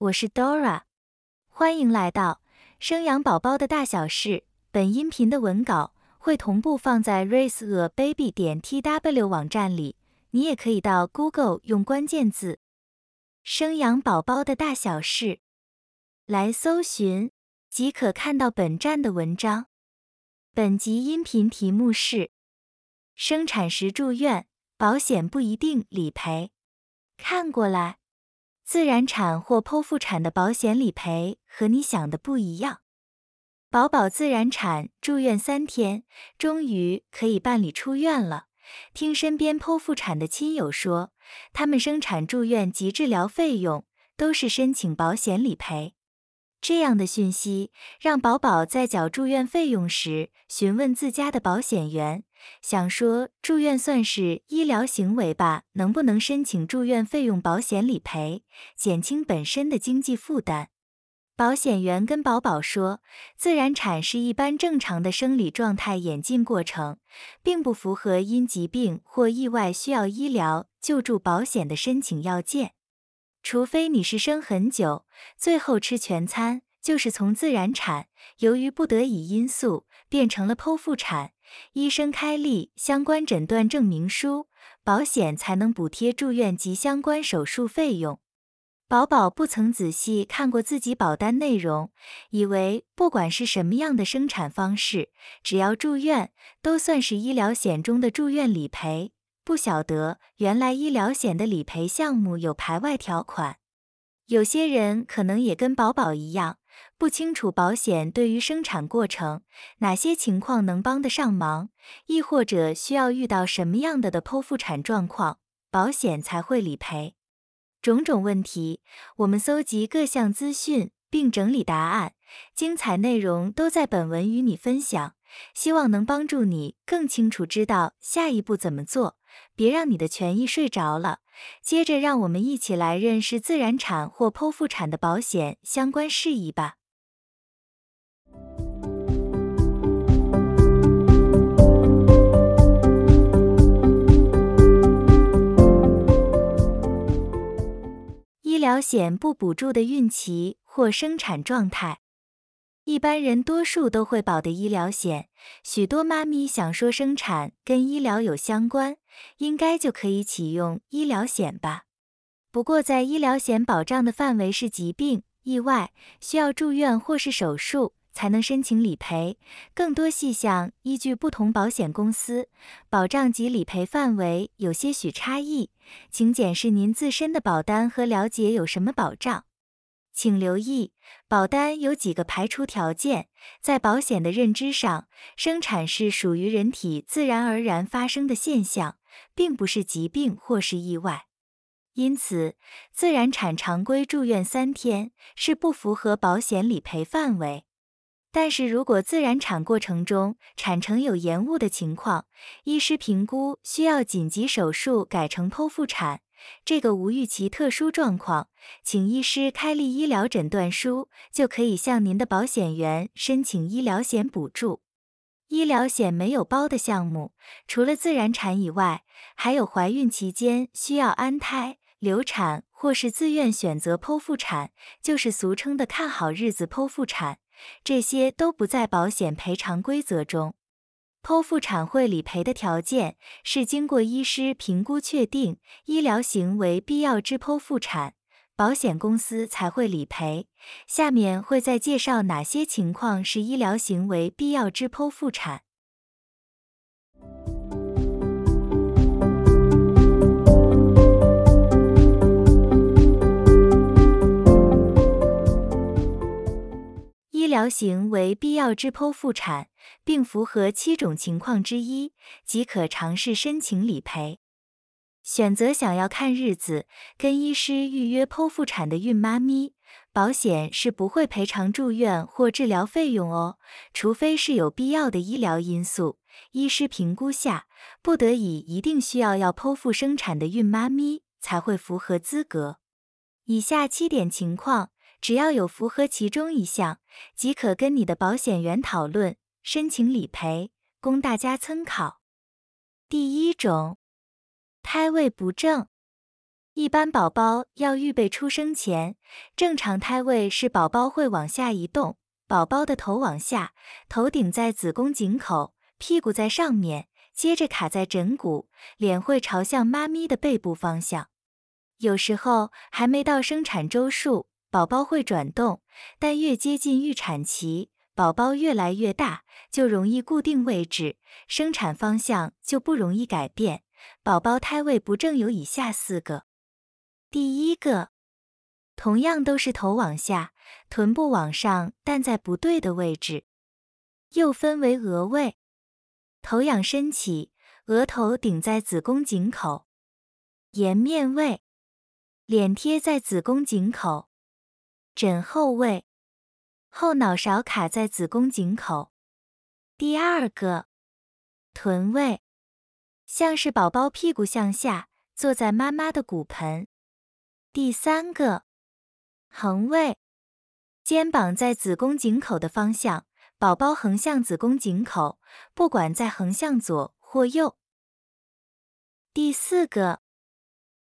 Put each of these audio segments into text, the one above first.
我是 Dora，欢迎来到生养宝宝的大小事。本音频的文稿会同步放在 raiseababy 点 tw 网站里，你也可以到 Google 用关键字“生养宝宝的大小事”来搜寻，即可看到本站的文章。本集音频题目是：生产时住院保险不一定理赔。看过来。自然产或剖腹产的保险理赔和你想的不一样。宝宝自然产住院三天，终于可以办理出院了。听身边剖腹产的亲友说，他们生产住院及治疗费用都是申请保险理赔。这样的讯息让宝宝在缴住院费用时询问自家的保险员。想说住院算是医疗行为吧？能不能申请住院费用保险理赔，减轻本身的经济负担？保险员跟宝宝说，自然产是一般正常的生理状态演进过程，并不符合因疾病或意外需要医疗救助保险的申请要件。除非你是生很久，最后吃全餐，就是从自然产，由于不得已因素变成了剖腹产。医生开立相关诊断证明书，保险才能补贴住院及相关手术费用。宝宝不曾仔细看过自己保单内容，以为不管是什么样的生产方式，只要住院都算是医疗险中的住院理赔。不晓得原来医疗险的理赔项目有排外条款。有些人可能也跟宝宝一样。不清楚保险对于生产过程哪些情况能帮得上忙，亦或者需要遇到什么样的的剖腹产状况，保险才会理赔。种种问题，我们搜集各项资讯并整理答案，精彩内容都在本文与你分享，希望能帮助你更清楚知道下一步怎么做，别让你的权益睡着了。接着，让我们一起来认识自然产或剖腹产的保险相关事宜吧。医疗险不补助的孕期或生产状态，一般人多数都会保的医疗险。许多妈咪想说生产跟医疗有相关。应该就可以启用医疗险吧。不过，在医疗险保障的范围是疾病、意外需要住院或是手术才能申请理赔，更多细项依据不同保险公司保障及理赔范围有些许差异，请检视您自身的保单和了解有什么保障。请留意，保单有几个排除条件。在保险的认知上，生产是属于人体自然而然发生的现象。并不是疾病或是意外，因此自然产常规住院三天是不符合保险理赔范围。但是如果自然产过程中产程有延误的情况，医师评估需要紧急手术改成剖腹产，这个无预期特殊状况，请医师开立医疗诊断书，就可以向您的保险员申请医疗险补助。医疗险没有包的项目，除了自然产以外，还有怀孕期间需要安胎、流产或是自愿选择剖腹产，就是俗称的看好日子剖腹产，这些都不在保险赔偿规则中。剖腹产会理赔的条件是经过医师评估确定医疗行为必要之剖腹产。保险公司才会理赔。下面会再介绍哪些情况是医疗行为必要之剖腹产。医疗行为必要之剖腹产，并符合七种情况之一，即可尝试申请理赔。选择想要看日子跟医师预约剖腹产的孕妈咪，保险是不会赔偿住院或治疗费用哦，除非是有必要的医疗因素，医师评估下不得已一定需要要剖腹生产的孕妈咪才会符合资格。以下七点情况，只要有符合其中一项，即可跟你的保险员讨论申请理赔，供大家参考。第一种。胎位不正，一般宝宝要预备出生前，正常胎位是宝宝会往下移动，宝宝的头往下，头顶在子宫颈口，屁股在上面，接着卡在枕骨，脸会朝向妈咪的背部方向。有时候还没到生产周数，宝宝会转动，但越接近预产期，宝宝越来越大，就容易固定位置，生产方向就不容易改变。宝宝胎位不正有以下四个。第一个，同样都是头往下，臀部往上，但在不对的位置。又分为额位，头仰身起，额头顶在子宫颈口；颜面位，脸贴在子宫颈口；枕后位，后脑勺卡在子宫颈口。第二个，臀位，像是宝宝屁股向下，坐在妈妈的骨盆。第三个横位，肩膀在子宫颈口的方向，宝宝横向子宫颈口，不管在横向左或右。第四个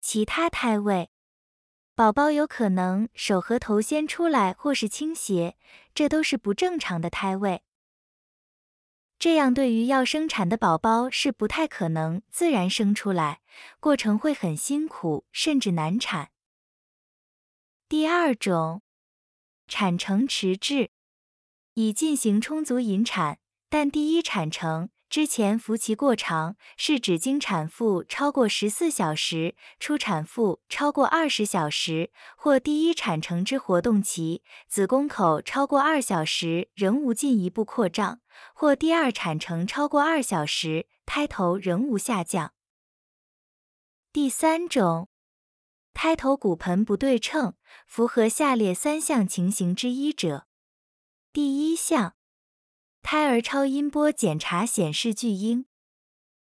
其他胎位，宝宝有可能手和头先出来或是倾斜，这都是不正常的胎位。这样对于要生产的宝宝是不太可能自然生出来，过程会很辛苦，甚至难产。第二种，产程迟滞，已进行充足引产，但第一产程之前服期过长，是指经产妇超过十四小时，初产妇超过二十小时，或第一产程之活动期，子宫口超过二小时仍无进一步扩张，或第二产程超过二小时，胎头仍无下降。第三种。胎头骨盆不对称，符合下列三项情形之一者：第一项，胎儿超音波检查显示巨婴。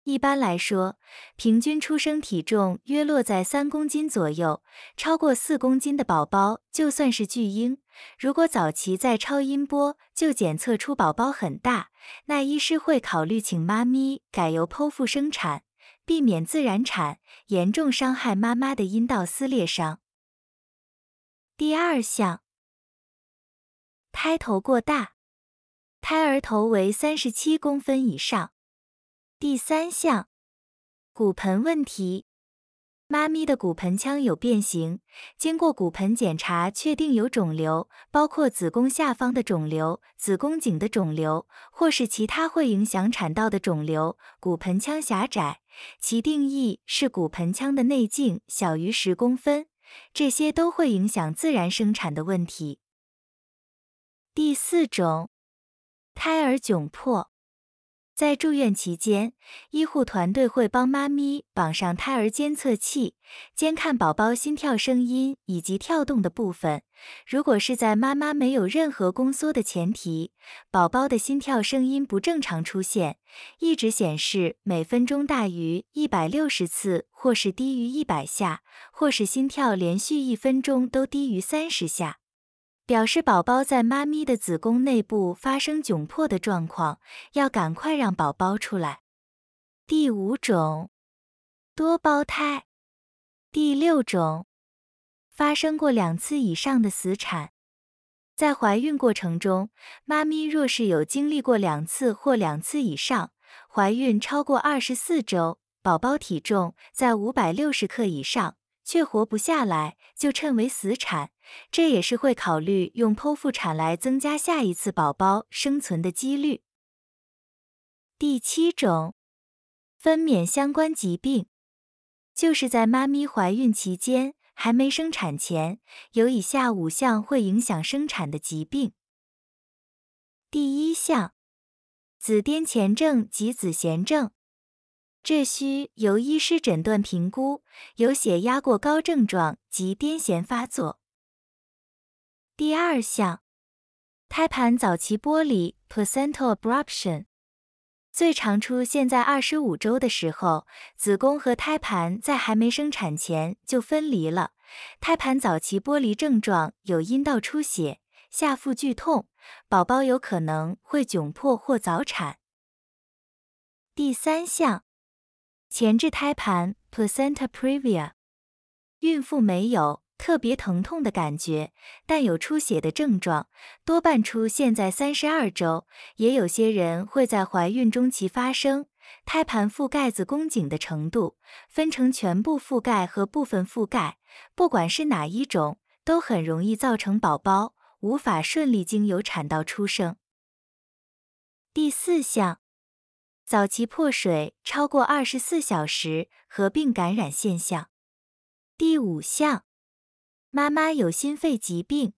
一般来说，平均出生体重约落在三公斤左右，超过四公斤的宝宝就算是巨婴。如果早期在超音波就检测出宝宝很大，那医师会考虑请妈咪改由剖腹生产。避免自然产，严重伤害妈妈的阴道撕裂伤。第二项，胎头过大，胎儿头为三十七公分以上。第三项，骨盆问题。妈咪的骨盆腔有变形，经过骨盆检查确定有肿瘤，包括子宫下方的肿瘤、子宫颈的肿瘤，或是其他会影响产道的肿瘤。骨盆腔狭窄，其定义是骨盆腔的内径小于十公分，这些都会影响自然生产的问题。第四种，胎儿窘迫。在住院期间，医护团队会帮妈咪绑上胎儿监测器，监看宝宝心跳声音以及跳动的部分。如果是在妈妈没有任何宫缩的前提，宝宝的心跳声音不正常出现，一直显示每分钟大于一百六十次，或是低于一百下，或是心跳连续一分钟都低于三十下。表示宝宝在妈咪的子宫内部发生窘迫的状况，要赶快让宝宝出来。第五种，多胞胎。第六种，发生过两次以上的死产。在怀孕过程中，妈咪若是有经历过两次或两次以上，怀孕超过二十四周，宝宝体重在五百六十克以上，却活不下来，就称为死产。这也是会考虑用剖腹产来增加下一次宝宝生存的几率。第七种，分娩相关疾病，就是在妈咪怀孕期间还没生产前，有以下五项会影响生产的疾病。第一项，子癫前症及子痫症，这需由医师诊断评估，有血压过高症状及癫痫发作。第二项，胎盘早期剥离 （placental abruption） 最常出现在二十五周的时候，子宫和胎盘在还没生产前就分离了。胎盘早期剥离症状有阴道出血、下腹剧痛，宝宝有可能会窘迫或早产。第三项，前置胎盘 （placenta previa）。孕妇没有特别疼痛的感觉，但有出血的症状，多半出现在三十二周，也有些人会在怀孕中期发生。胎盘覆盖子宫颈的程度分成全部覆盖和部分覆盖，不管是哪一种，都很容易造成宝宝无法顺利经由产道出生。第四项，早期破水超过二十四小时合并感染现象。第五项，妈妈有心肺疾病，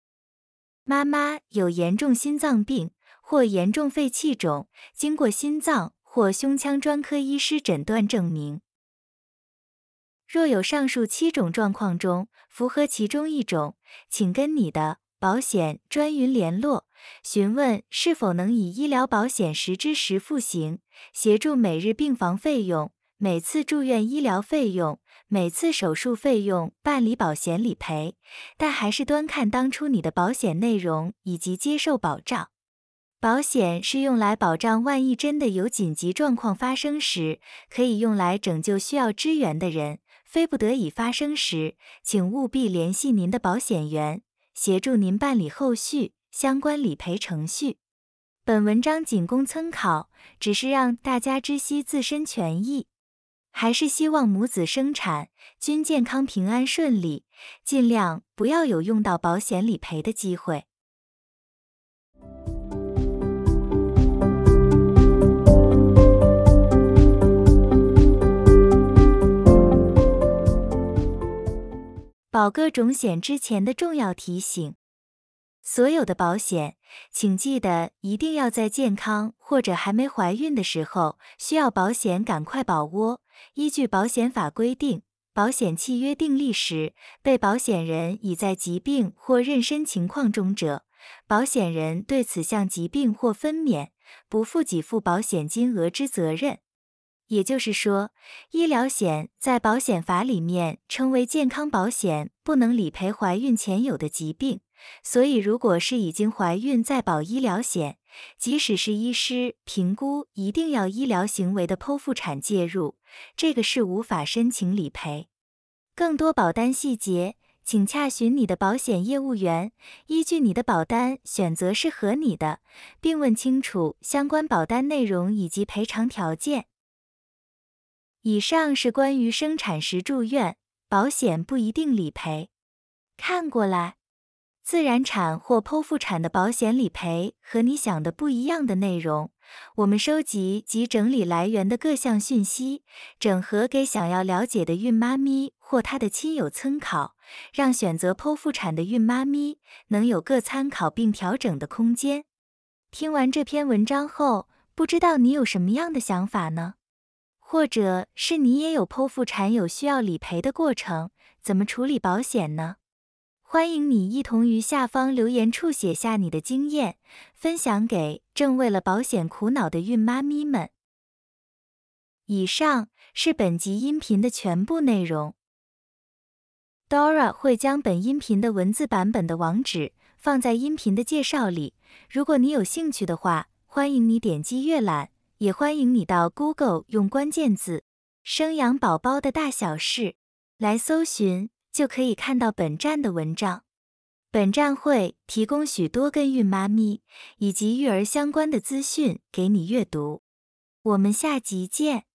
妈妈有严重心脏病或严重肺气肿，经过心脏。或胸腔专科医师诊断证明，若有上述七种状况中符合其中一种，请跟你的保险专员联络，询问是否能以医疗保险实支实付型协助每日病房费用、每次住院医疗费用、每次手术费用办理保险理赔。但还是端看当初你的保险内容以及接受保障。保险是用来保障，万一真的有紧急状况发生时，可以用来拯救需要支援的人。非不得已发生时，请务必联系您的保险员，协助您办理后续相关理赔程序。本文章仅供参考，只是让大家知悉自身权益。还是希望母子生产均健康平安顺利，尽量不要有用到保险理赔的机会。保各种险之前的重要提醒：所有的保险，请记得一定要在健康或者还没怀孕的时候需要保险，赶快保窝。依据保险法规定，保险契约订立时，被保险人已在疾病或妊娠情况中者，保险人对此项疾病或分娩不负给付保险金额之责任。也就是说，医疗险在保险法里面称为健康保险，不能理赔怀孕前有的疾病。所以，如果是已经怀孕再保医疗险，即使是医师评估一定要医疗行为的剖腹产介入，这个是无法申请理赔。更多保单细节，请洽询你的保险业务员，依据你的保单选择适合你的，并问清楚相关保单内容以及赔偿条件。以上是关于生产时住院保险不一定理赔。看过来，自然产或剖腹产的保险理赔和你想的不一样的内容。我们收集及整理来源的各项讯息，整合给想要了解的孕妈咪或她的亲友参考，让选择剖腹产的孕妈咪能有个参考并调整的空间。听完这篇文章后，不知道你有什么样的想法呢？或者是你也有剖腹产有需要理赔的过程，怎么处理保险呢？欢迎你一同于下方留言处写下你的经验，分享给正为了保险苦恼的孕妈咪们。以上是本集音频的全部内容。Dora 会将本音频的文字版本的网址放在音频的介绍里，如果你有兴趣的话，欢迎你点击阅览。也欢迎你到 Google 用关键字“生养宝宝的大小事”来搜寻，就可以看到本站的文章。本站会提供许多跟孕妈咪以及育儿相关的资讯给你阅读。我们下集见。